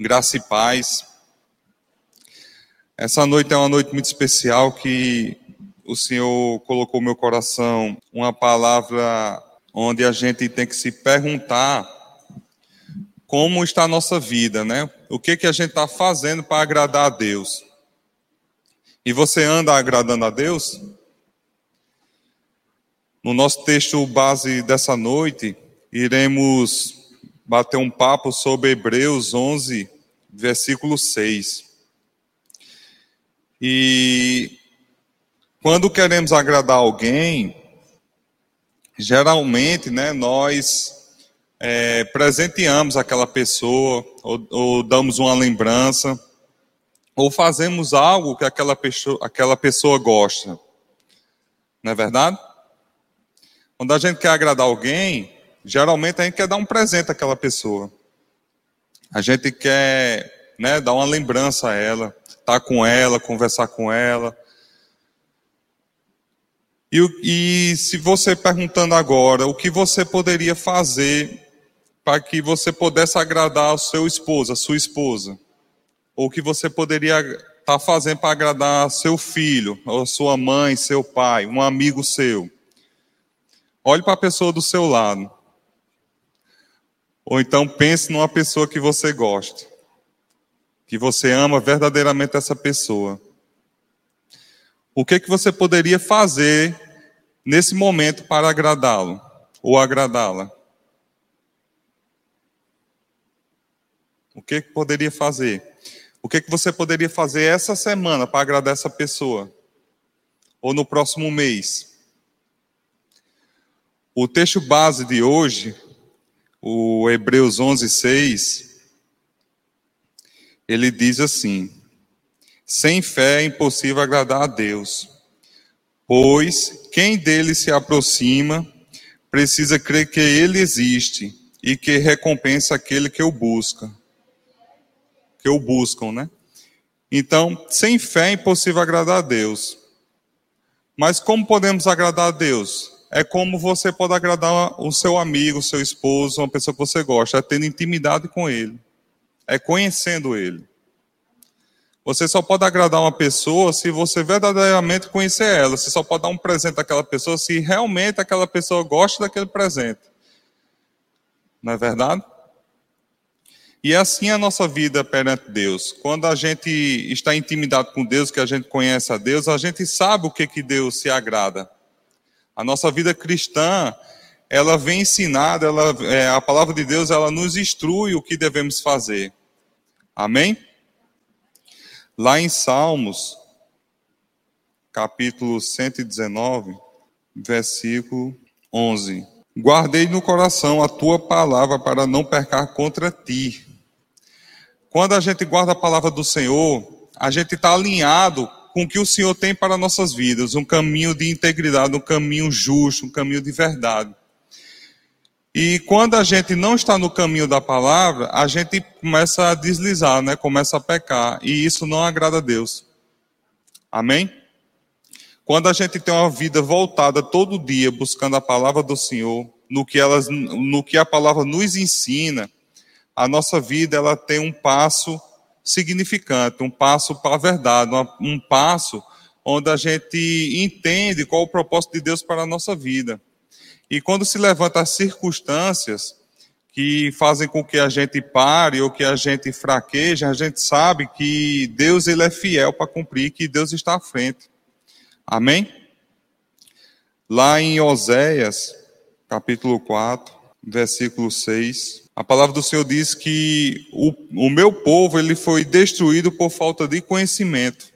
graça e paz. Essa noite é uma noite muito especial que o Senhor colocou no meu coração uma palavra onde a gente tem que se perguntar como está a nossa vida, né? O que que a gente está fazendo para agradar a Deus? E você anda agradando a Deus? No nosso texto base dessa noite, iremos bater um papo sobre Hebreus 11, versículo 6. E quando queremos agradar alguém, geralmente, né, nós é, presenteamos aquela pessoa, ou, ou, damos uma lembrança, ou fazemos algo que aquela pessoa, aquela pessoa gosta. Não é verdade? Quando a gente quer agradar alguém, geralmente a gente quer dar um presente àquela pessoa. A gente quer né, dar uma lembrança a ela, estar tá com ela, conversar com ela. E, e se você perguntando agora, o que você poderia fazer para que você pudesse agradar o seu esposo, a sua esposa? Ou que você poderia estar tá fazendo para agradar seu filho, ou sua mãe, seu pai, um amigo seu? Olhe para a pessoa do seu lado. Ou então pense numa pessoa que você gosta, que você ama verdadeiramente essa pessoa. O que que você poderia fazer nesse momento para agradá-lo ou agradá-la? O que, que poderia fazer? O que, que você poderia fazer essa semana para agradar essa pessoa? Ou no próximo mês? O texto base de hoje, o Hebreus 11, 6, ele diz assim: Sem fé é impossível agradar a Deus, pois quem dele se aproxima precisa crer que ele existe e que recompensa aquele que o busca que o buscam, né? Então, sem fé é impossível agradar a Deus. Mas como podemos agradar a Deus? É como você pode agradar o seu amigo, o seu esposo, uma pessoa que você gosta, é tendo intimidade com ele, é conhecendo ele. Você só pode agradar uma pessoa se você verdadeiramente conhecer ela. Você só pode dar um presente àquela pessoa se realmente aquela pessoa gosta daquele presente. Não é verdade? E assim é a nossa vida perante Deus. Quando a gente está intimidado com Deus, que a gente conhece a Deus, a gente sabe o que, que Deus se agrada. A nossa vida cristã, ela vem ensinada, ela, é, a palavra de Deus, ela nos instrui o que devemos fazer. Amém? Lá em Salmos, capítulo 119, versículo 11. Guardei no coração a tua palavra para não pecar contra ti. Quando a gente guarda a palavra do Senhor, a gente está alinhado com o que o Senhor tem para nossas vidas, um caminho de integridade, um caminho justo, um caminho de verdade. E quando a gente não está no caminho da palavra, a gente começa a deslizar, né? começa a pecar, e isso não agrada a Deus. Amém? Quando a gente tem uma vida voltada todo dia buscando a palavra do Senhor, no que, elas, no que a palavra nos ensina, a nossa vida ela tem um passo significante, um passo para a verdade, um passo onde a gente entende qual o propósito de Deus para a nossa vida. E quando se levanta as circunstâncias que fazem com que a gente pare ou que a gente fraqueje, a gente sabe que Deus ele é fiel para cumprir, que Deus está à frente. Amém? Lá em Oséias, capítulo 4, versículo 6, a palavra do Senhor diz que o, o meu povo ele foi destruído por falta de conhecimento.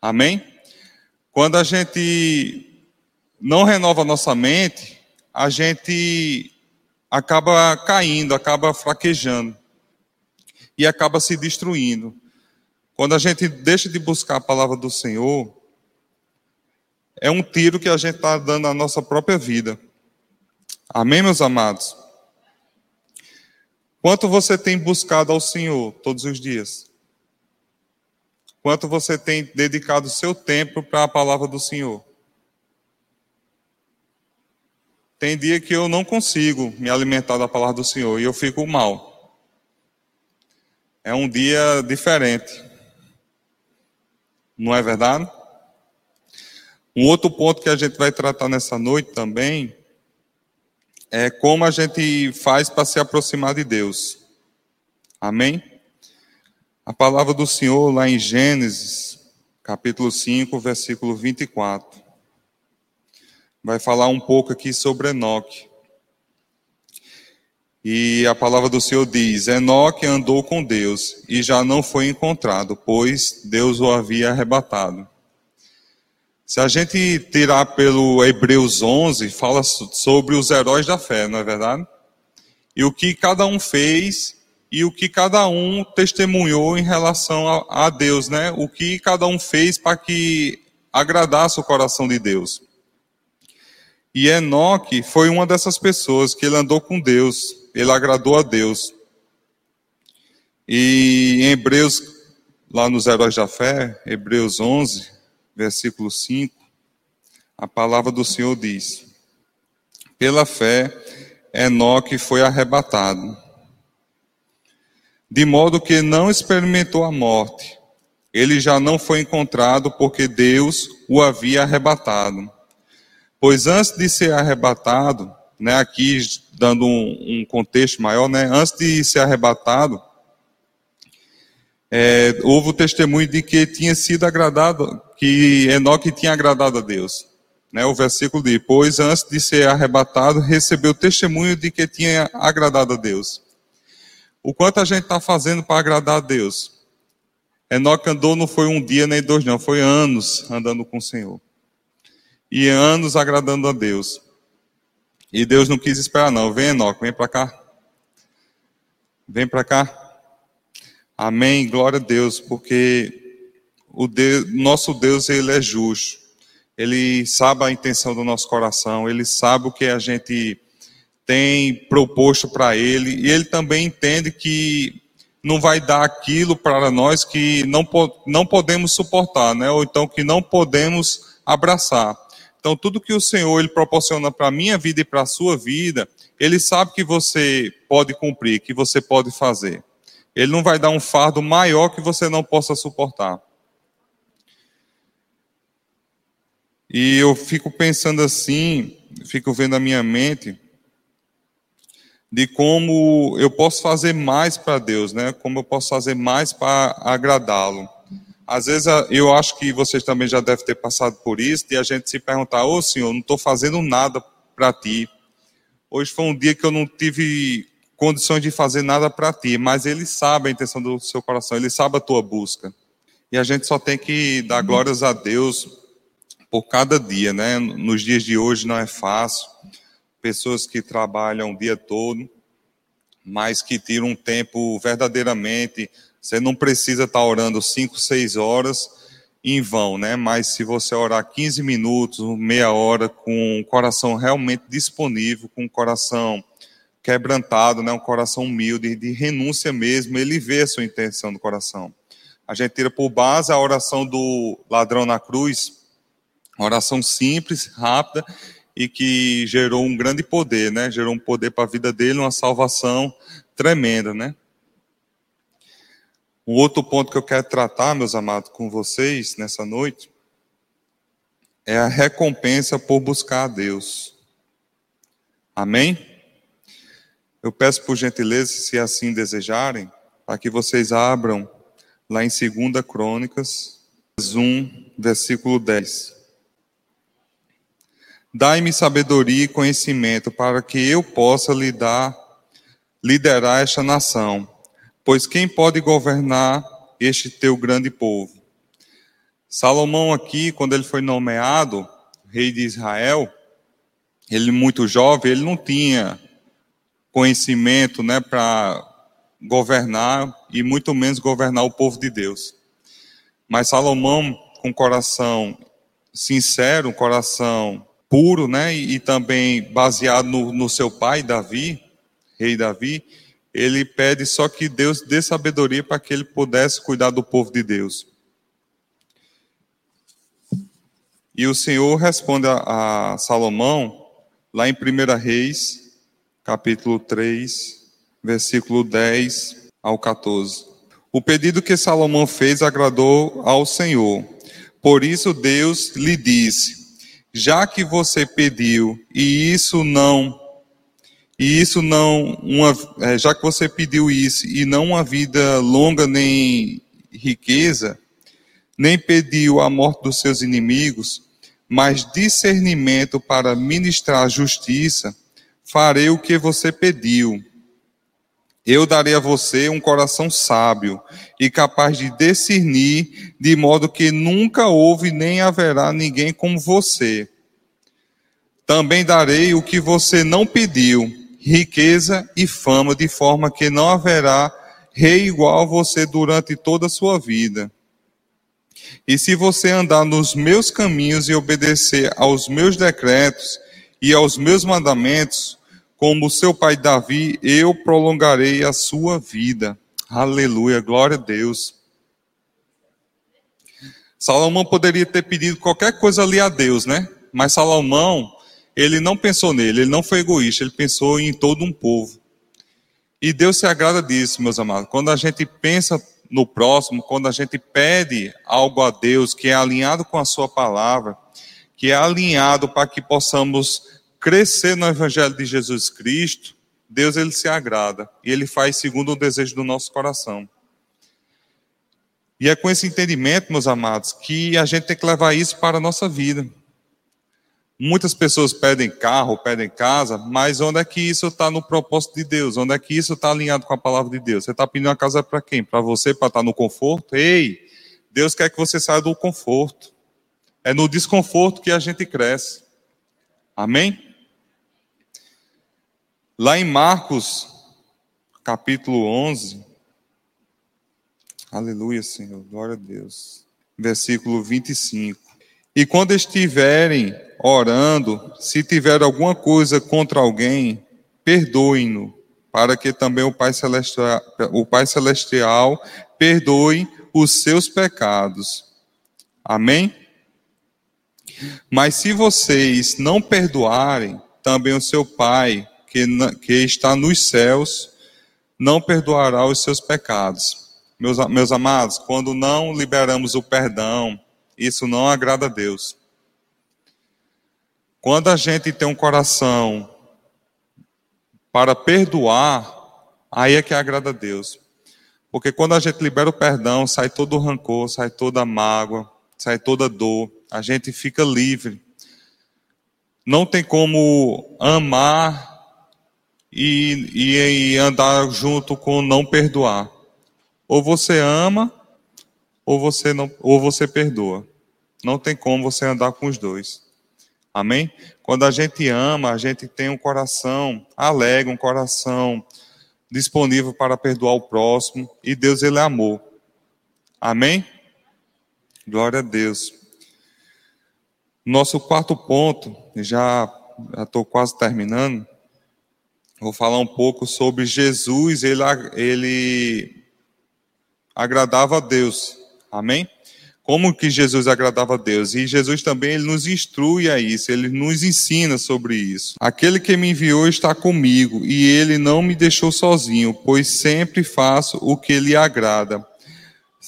Amém? Quando a gente não renova nossa mente, a gente acaba caindo, acaba fraquejando e acaba se destruindo. Quando a gente deixa de buscar a palavra do Senhor, é um tiro que a gente está dando na nossa própria vida. Amém, meus amados? Quanto você tem buscado ao Senhor todos os dias? Quanto você tem dedicado seu tempo para a palavra do Senhor? Tem dia que eu não consigo me alimentar da palavra do Senhor e eu fico mal. É um dia diferente. Não é verdade? Um outro ponto que a gente vai tratar nessa noite também é como a gente faz para se aproximar de Deus. Amém? A palavra do Senhor lá em Gênesis, capítulo 5, versículo 24, vai falar um pouco aqui sobre Enoque. E a palavra do Senhor diz: Enoque andou com Deus e já não foi encontrado, pois Deus o havia arrebatado. Se a gente tirar pelo Hebreus 11, fala sobre os heróis da fé, não é verdade? E o que cada um fez e o que cada um testemunhou em relação a, Deus, né? O que cada um fez para que agradasse o coração de Deus. E Enoque foi uma dessas pessoas que ele andou com Deus, ele agradou a Deus. E em Hebreus, lá nos Heróis da Fé, Hebreus 11, versículo 5, a palavra do Senhor diz: Pela fé, Enoque foi arrebatado, de modo que não experimentou a morte. Ele já não foi encontrado porque Deus o havia arrebatado. Pois antes de ser arrebatado, né, aqui dando um, um contexto maior, né, antes de ser arrebatado, é, houve o testemunho de que tinha sido agradado, que Enoque tinha agradado a Deus. Né, o versículo diz: Pois antes de ser arrebatado, recebeu testemunho de que tinha agradado a Deus. O quanto a gente está fazendo para agradar a Deus? Enoque andou não foi um dia nem dois, não, foi anos andando com o Senhor e anos agradando a Deus. E Deus não quis esperar, não. Vem, Enoque, vem para cá. Vem para cá. Amém. Glória a Deus, porque o Deus, nosso Deus, ele é justo. Ele sabe a intenção do nosso coração, ele sabe o que a gente tem proposto para ele, e ele também entende que não vai dar aquilo para nós que não, não podemos suportar, né? ou então que não podemos abraçar. Então, tudo que o Senhor ele proporciona para a minha vida e para a sua vida, ele sabe que você pode cumprir, que você pode fazer. Ele não vai dar um fardo maior que você não possa suportar. E eu fico pensando assim, fico vendo a minha mente de como eu posso fazer mais para Deus, né? Como eu posso fazer mais para agradá-lo. Às vezes eu acho que vocês também já devem ter passado por isso, e a gente se perguntar, ô oh, Senhor, não estou fazendo nada para ti. Hoje foi um dia que eu não tive condições de fazer nada para ti, mas Ele sabe a intenção do seu coração, Ele sabe a tua busca. E a gente só tem que dar glórias a Deus por cada dia, né? Nos dias de hoje não é fácil. Pessoas que trabalham o dia todo, mas que tiram um tempo verdadeiramente você não precisa estar orando 5, 6 horas em vão, né? Mas se você orar 15 minutos, meia hora, com o coração realmente disponível, com o coração quebrantado, né? um coração humilde, de renúncia mesmo, ele vê a sua intenção do coração. A gente tira por base a oração do ladrão na cruz, oração simples, rápida, e que gerou um grande poder, né? Gerou um poder para a vida dele, uma salvação tremenda, né? Um outro ponto que eu quero tratar, meus amados, com vocês nessa noite, é a recompensa por buscar a Deus. Amém? Eu peço por gentileza, se assim desejarem, para que vocês abram lá em 2 Crônicas 1, versículo 10. Dai-me sabedoria e conhecimento para que eu possa lidar, liderar esta nação Pois quem pode governar este teu grande povo? Salomão aqui, quando ele foi nomeado rei de Israel, ele muito jovem, ele não tinha conhecimento, né, para governar e muito menos governar o povo de Deus. Mas Salomão, com coração sincero, um coração puro, né, e, e também baseado no, no seu pai Davi, rei Davi, ele pede só que Deus dê sabedoria para que ele pudesse cuidar do povo de Deus. E o Senhor responde a, a Salomão, lá em 1 Reis, capítulo 3, versículo 10 ao 14. O pedido que Salomão fez agradou ao Senhor. Por isso Deus lhe disse: Já que você pediu e isso não e isso não uma é, já que você pediu isso e não uma vida longa nem riqueza, nem pediu a morte dos seus inimigos, mas discernimento para ministrar justiça, farei o que você pediu. Eu darei a você um coração sábio e capaz de discernir, de modo que nunca houve nem haverá ninguém como você. Também darei o que você não pediu, riqueza e fama, de forma que não haverá rei igual a você durante toda a sua vida. E se você andar nos meus caminhos e obedecer aos meus decretos e aos meus mandamentos, como seu pai Davi, eu prolongarei a sua vida. Aleluia, glória a Deus. Salomão poderia ter pedido qualquer coisa ali a Deus, né? Mas Salomão, ele não pensou nele, ele não foi egoísta, ele pensou em todo um povo. E Deus se agrada disso, meus amados. Quando a gente pensa no próximo, quando a gente pede algo a Deus que é alinhado com a Sua palavra, que é alinhado para que possamos crescer no Evangelho de Jesus Cristo, Deus ele se agrada e ele faz segundo o desejo do nosso coração. E é com esse entendimento, meus amados, que a gente tem que levar isso para a nossa vida. Muitas pessoas pedem carro, pedem casa, mas onde é que isso está no propósito de Deus? Onde é que isso está alinhado com a palavra de Deus? Você está pedindo uma casa para quem? Para você, para estar no conforto? Ei, Deus quer que você saia do conforto. É no desconforto que a gente cresce. Amém? Lá em Marcos, capítulo 11. Aleluia, Senhor. Glória a Deus. Versículo 25. E quando estiverem orando, se tiver alguma coisa contra alguém, perdoem-no, para que também o Pai Celestial, o Pai Celestial perdoe os seus pecados. Amém? Mas se vocês não perdoarem, também o seu Pai, que, que está nos céus, não perdoará os seus pecados. Meus, meus amados, quando não liberamos o perdão, isso não agrada a Deus. Quando a gente tem um coração para perdoar, aí é que agrada a Deus. Porque quando a gente libera o perdão, sai todo o rancor, sai toda a mágoa, sai toda a dor, a gente fica livre. Não tem como amar e, e, e andar junto com não perdoar. Ou você ama ou você não, ou você perdoa. Não tem como você andar com os dois. Amém? Quando a gente ama, a gente tem um coração alegre, um coração disponível para perdoar o próximo, e Deus ele é amor. Amém? Glória a Deus. Nosso quarto ponto, já estou quase terminando. Vou falar um pouco sobre Jesus, ele, ele agradava a Deus. Amém? Como que Jesus agradava a Deus? E Jesus também ele nos instrui a isso, ele nos ensina sobre isso. Aquele que me enviou está comigo e ele não me deixou sozinho, pois sempre faço o que lhe agrada.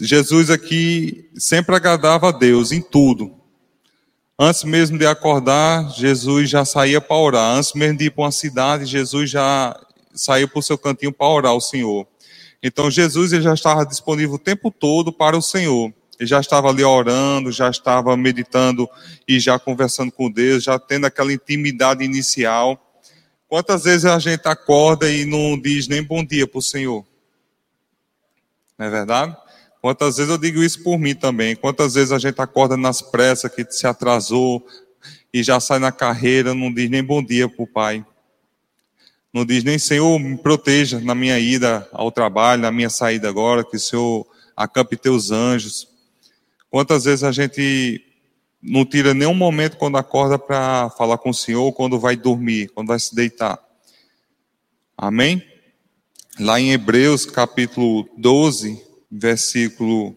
Jesus aqui sempre agradava a Deus em tudo. Antes mesmo de acordar, Jesus já saía para orar. Antes mesmo de ir para uma cidade, Jesus já saía para o seu cantinho para orar ao Senhor. Então Jesus ele já estava disponível o tempo todo para o Senhor. Ele já estava ali orando, já estava meditando e já conversando com Deus, já tendo aquela intimidade inicial. Quantas vezes a gente acorda e não diz nem bom dia para o Senhor? Não é verdade? Quantas vezes eu digo isso por mim também? Quantas vezes a gente acorda nas pressas, que se atrasou e já sai na carreira, não diz nem bom dia para o Pai? Não diz nem, Senhor, me proteja na minha ida ao trabalho, na minha saída agora, que o Senhor acampe teus anjos. Quantas vezes a gente não tira nenhum momento quando acorda para falar com o Senhor, quando vai dormir, quando vai se deitar. Amém? Lá em Hebreus capítulo 12, versículo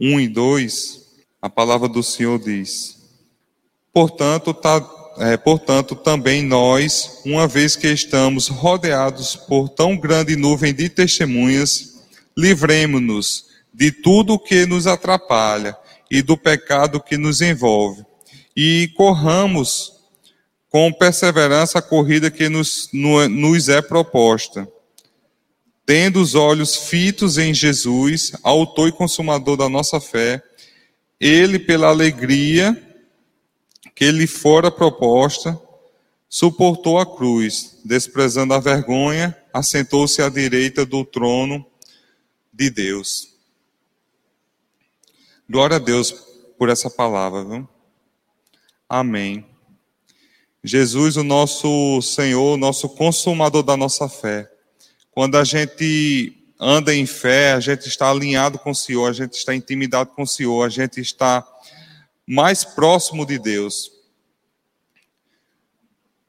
1 e 2, a palavra do Senhor diz: Portanto, tá, é, portanto, também nós, uma vez que estamos rodeados por tão grande nuvem de testemunhas, livremos-nos de tudo que nos atrapalha e do pecado que nos envolve. E corramos com perseverança a corrida que nos, nos é proposta. Tendo os olhos fitos em Jesus, autor e consumador da nossa fé, ele, pela alegria que lhe fora proposta, suportou a cruz, desprezando a vergonha, assentou-se à direita do trono de Deus. Glória a Deus por essa palavra, viu? Amém. Jesus, o nosso Senhor, o nosso consumador da nossa fé. Quando a gente anda em fé, a gente está alinhado com o Senhor, a gente está intimidado com o Senhor, a gente está mais próximo de Deus.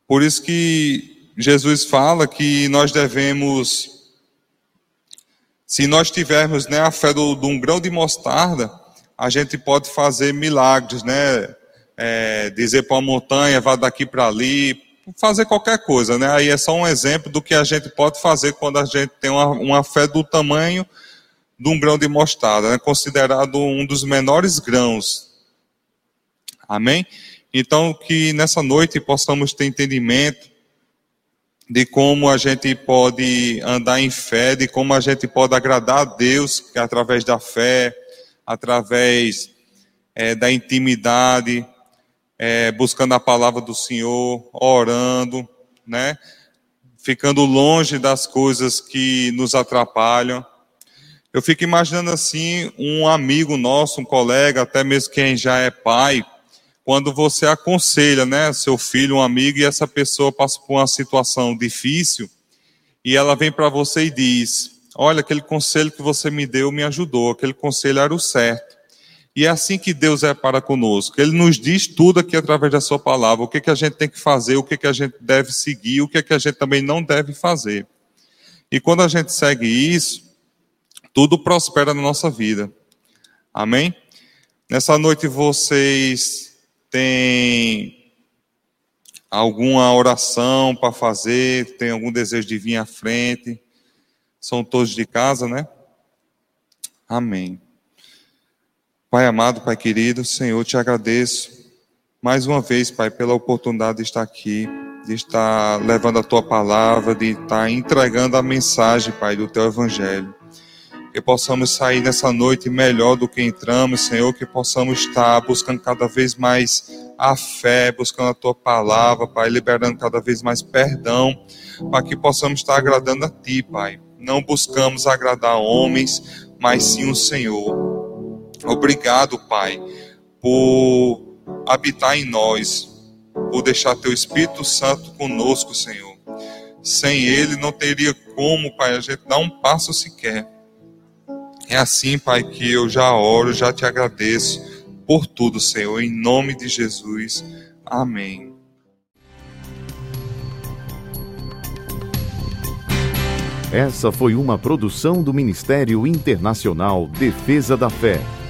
Por isso que Jesus fala que nós devemos, se nós tivermos né, a fé de um grão de mostarda, a gente pode fazer milagres, né? É, dizer para uma montanha, vá daqui para ali, fazer qualquer coisa, né? Aí é só um exemplo do que a gente pode fazer quando a gente tem uma, uma fé do tamanho de um grão de mostarda, né? considerado um dos menores grãos. Amém? Então, que nessa noite possamos ter entendimento de como a gente pode andar em fé, de como a gente pode agradar a Deus através da fé, através é, da intimidade, é, buscando a palavra do Senhor, orando, né? Ficando longe das coisas que nos atrapalham. Eu fico imaginando assim, um amigo nosso, um colega, até mesmo quem já é pai, quando você aconselha, né, seu filho, um amigo, e essa pessoa passa por uma situação difícil, e ela vem para você e diz: Olha, aquele conselho que você me deu me ajudou, aquele conselho era o certo. E é assim que Deus é para conosco. Ele nos diz tudo aqui através da sua palavra, o que, que a gente tem que fazer, o que, que a gente deve seguir, o que, que a gente também não deve fazer. E quando a gente segue isso, tudo prospera na nossa vida. Amém? Nessa noite vocês têm alguma oração para fazer, tem algum desejo de vir à frente? São todos de casa, né? Amém. Pai amado, Pai querido, Senhor, te agradeço mais uma vez, Pai, pela oportunidade de estar aqui, de estar levando a tua palavra, de estar entregando a mensagem, Pai, do teu evangelho. Que possamos sair nessa noite melhor do que entramos, Senhor, que possamos estar buscando cada vez mais a fé, buscando a tua palavra, Pai, liberando cada vez mais perdão, para que possamos estar agradando a ti, Pai não buscamos agradar homens, mas sim o Senhor. Obrigado, Pai, por habitar em nós, por deixar Teu Espírito Santo conosco, Senhor. Sem Ele não teria como, Pai, a gente dar um passo sequer. É assim, Pai, que eu já oro, já te agradeço por tudo, Senhor, em nome de Jesus. Amém. Essa foi uma produção do Ministério Internacional Defesa da Fé,